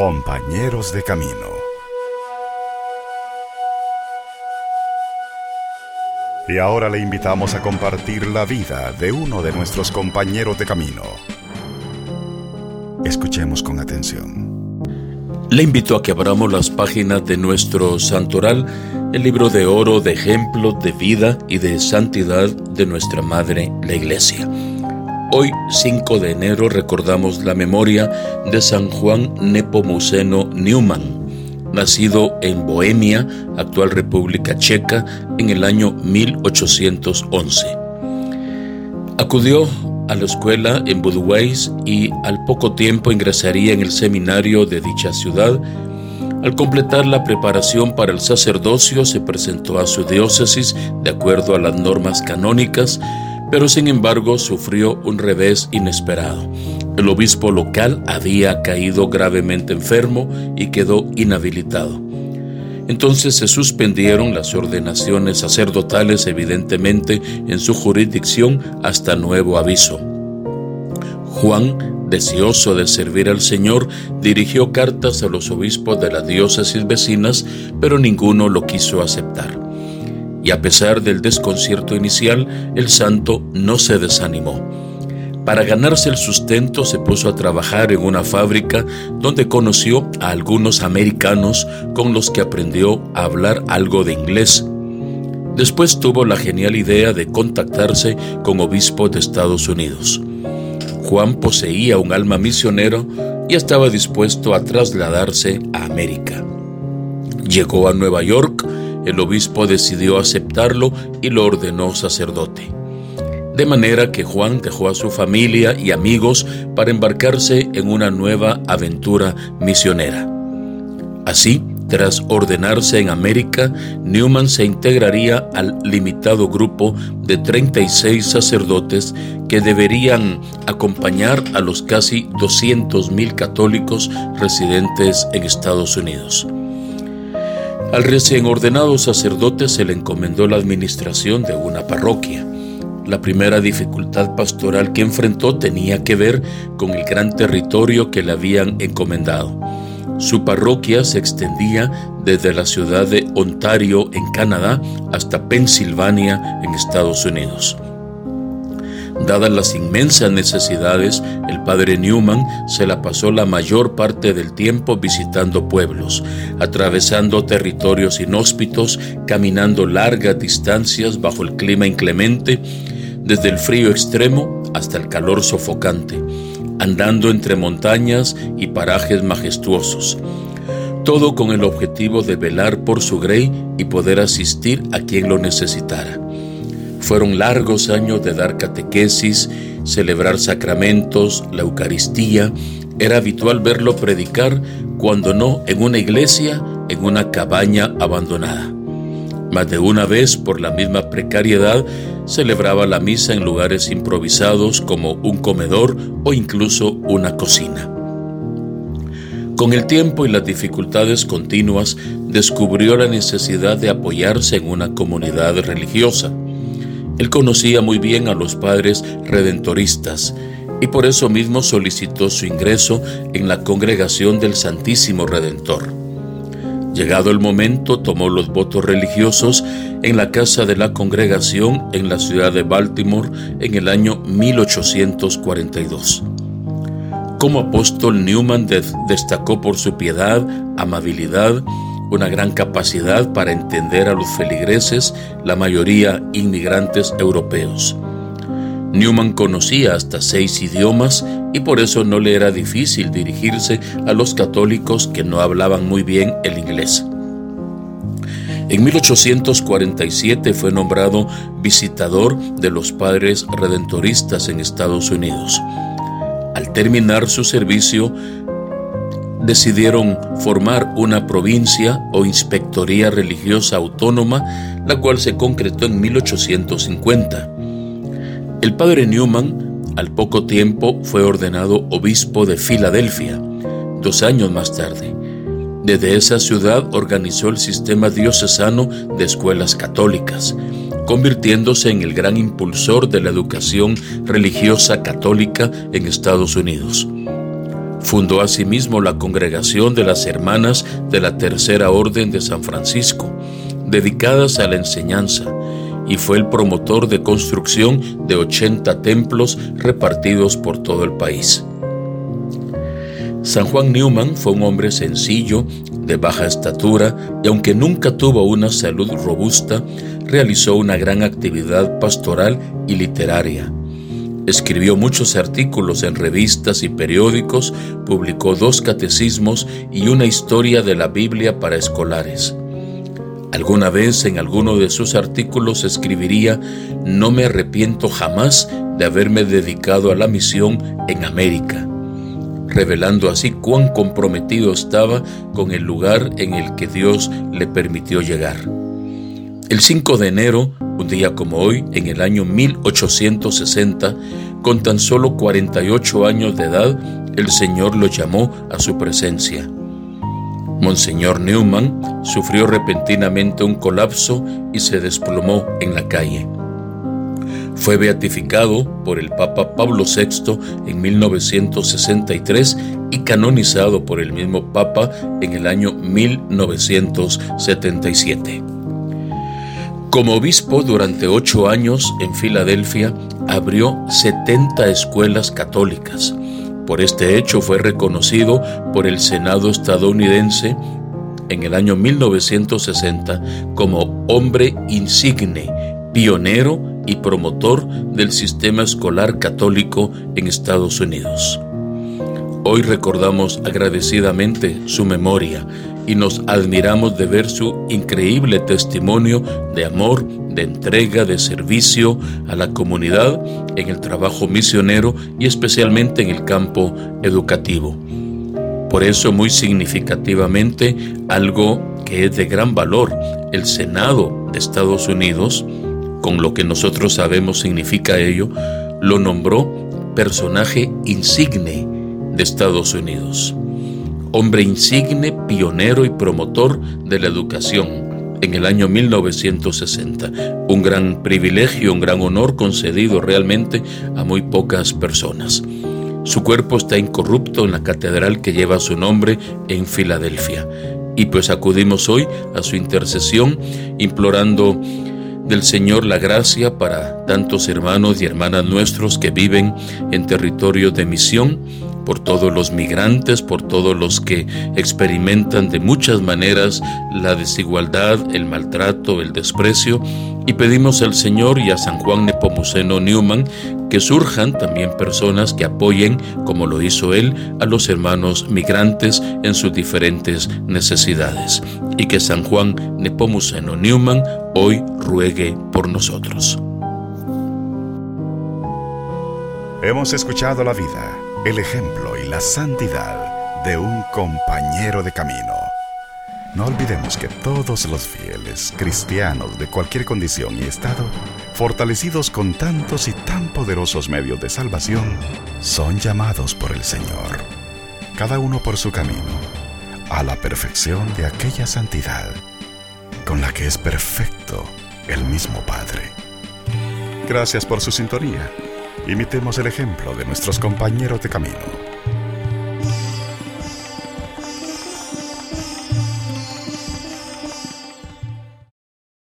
Compañeros de Camino. Y ahora le invitamos a compartir la vida de uno de nuestros compañeros de camino. Escuchemos con atención. Le invito a que abramos las páginas de nuestro santoral, el libro de oro de ejemplos de vida y de santidad de nuestra Madre, la Iglesia. Hoy, 5 de enero, recordamos la memoria de San Juan Nepomuceno Newman, nacido en Bohemia, actual República Checa, en el año 1811. Acudió a la escuela en Budweis y al poco tiempo ingresaría en el seminario de dicha ciudad. Al completar la preparación para el sacerdocio, se presentó a su diócesis de acuerdo a las normas canónicas, pero sin embargo sufrió un revés inesperado. El obispo local había caído gravemente enfermo y quedó inhabilitado. Entonces se suspendieron las ordenaciones sacerdotales evidentemente en su jurisdicción hasta nuevo aviso. Juan, deseoso de servir al Señor, dirigió cartas a los obispos de las diócesis vecinas, pero ninguno lo quiso aceptar y a pesar del desconcierto inicial, el santo no se desanimó. Para ganarse el sustento se puso a trabajar en una fábrica donde conoció a algunos americanos con los que aprendió a hablar algo de inglés. Después tuvo la genial idea de contactarse con obispos de Estados Unidos. Juan poseía un alma misionero y estaba dispuesto a trasladarse a América. Llegó a Nueva York el obispo decidió aceptarlo y lo ordenó sacerdote. De manera que Juan dejó a su familia y amigos para embarcarse en una nueva aventura misionera. Así, tras ordenarse en América, Newman se integraría al limitado grupo de 36 sacerdotes que deberían acompañar a los casi 200.000 católicos residentes en Estados Unidos. Al recién ordenado sacerdote se le encomendó la administración de una parroquia. La primera dificultad pastoral que enfrentó tenía que ver con el gran territorio que le habían encomendado. Su parroquia se extendía desde la ciudad de Ontario en Canadá hasta Pensilvania en Estados Unidos. Dadas las inmensas necesidades, el padre Newman se la pasó la mayor parte del tiempo visitando pueblos, atravesando territorios inhóspitos, caminando largas distancias bajo el clima inclemente, desde el frío extremo hasta el calor sofocante, andando entre montañas y parajes majestuosos. Todo con el objetivo de velar por su grey y poder asistir a quien lo necesitara. Fueron largos años de dar catequesis, celebrar sacramentos, la Eucaristía. Era habitual verlo predicar, cuando no en una iglesia, en una cabaña abandonada. Más de una vez, por la misma precariedad, celebraba la misa en lugares improvisados como un comedor o incluso una cocina. Con el tiempo y las dificultades continuas, descubrió la necesidad de apoyarse en una comunidad religiosa. Él conocía muy bien a los padres redentoristas y por eso mismo solicitó su ingreso en la congregación del Santísimo Redentor. Llegado el momento, tomó los votos religiosos en la casa de la congregación en la ciudad de Baltimore en el año 1842. Como apóstol, Newman destacó por su piedad, amabilidad, una gran capacidad para entender a los feligreses, la mayoría inmigrantes europeos. Newman conocía hasta seis idiomas y por eso no le era difícil dirigirse a los católicos que no hablaban muy bien el inglés. En 1847 fue nombrado visitador de los padres redentoristas en Estados Unidos. Al terminar su servicio, decidieron formar una provincia o inspectoría religiosa autónoma, la cual se concretó en 1850. El padre Newman, al poco tiempo, fue ordenado obispo de Filadelfia, dos años más tarde. Desde esa ciudad organizó el sistema diocesano de escuelas católicas, convirtiéndose en el gran impulsor de la educación religiosa católica en Estados Unidos. Fundó asimismo la congregación de las Hermanas de la Tercera Orden de San Francisco, dedicadas a la enseñanza, y fue el promotor de construcción de 80 templos repartidos por todo el país. San Juan Newman fue un hombre sencillo, de baja estatura, y aunque nunca tuvo una salud robusta, realizó una gran actividad pastoral y literaria. Escribió muchos artículos en revistas y periódicos, publicó dos catecismos y una historia de la Biblia para escolares. Alguna vez en alguno de sus artículos escribiría, no me arrepiento jamás de haberme dedicado a la misión en América, revelando así cuán comprometido estaba con el lugar en el que Dios le permitió llegar. El 5 de enero un día como hoy, en el año 1860, con tan solo 48 años de edad, el Señor lo llamó a su presencia. Monseñor Newman sufrió repentinamente un colapso y se desplomó en la calle. Fue beatificado por el Papa Pablo VI en 1963 y canonizado por el mismo Papa en el año 1977. Como obispo durante ocho años en Filadelfia, abrió 70 escuelas católicas. Por este hecho fue reconocido por el Senado estadounidense en el año 1960 como hombre insigne, pionero y promotor del sistema escolar católico en Estados Unidos. Hoy recordamos agradecidamente su memoria y nos admiramos de ver su increíble testimonio de amor, de entrega, de servicio a la comunidad en el trabajo misionero y especialmente en el campo educativo. Por eso muy significativamente algo que es de gran valor, el Senado de Estados Unidos, con lo que nosotros sabemos significa ello, lo nombró personaje insigne de Estados Unidos hombre insigne, pionero y promotor de la educación en el año 1960. Un gran privilegio, un gran honor concedido realmente a muy pocas personas. Su cuerpo está incorrupto en la catedral que lleva su nombre en Filadelfia. Y pues acudimos hoy a su intercesión implorando del Señor la gracia para tantos hermanos y hermanas nuestros que viven en territorio de misión por todos los migrantes, por todos los que experimentan de muchas maneras la desigualdad, el maltrato, el desprecio, y pedimos al Señor y a San Juan Nepomuceno Newman que surjan también personas que apoyen, como lo hizo él, a los hermanos migrantes en sus diferentes necesidades, y que San Juan Nepomuceno Newman hoy ruegue por nosotros. Hemos escuchado la vida el ejemplo y la santidad de un compañero de camino. No olvidemos que todos los fieles cristianos de cualquier condición y estado, fortalecidos con tantos y tan poderosos medios de salvación, son llamados por el Señor, cada uno por su camino, a la perfección de aquella santidad con la que es perfecto el mismo Padre. Gracias por su sintonía Imitemos el ejemplo de nuestros compañeros de camino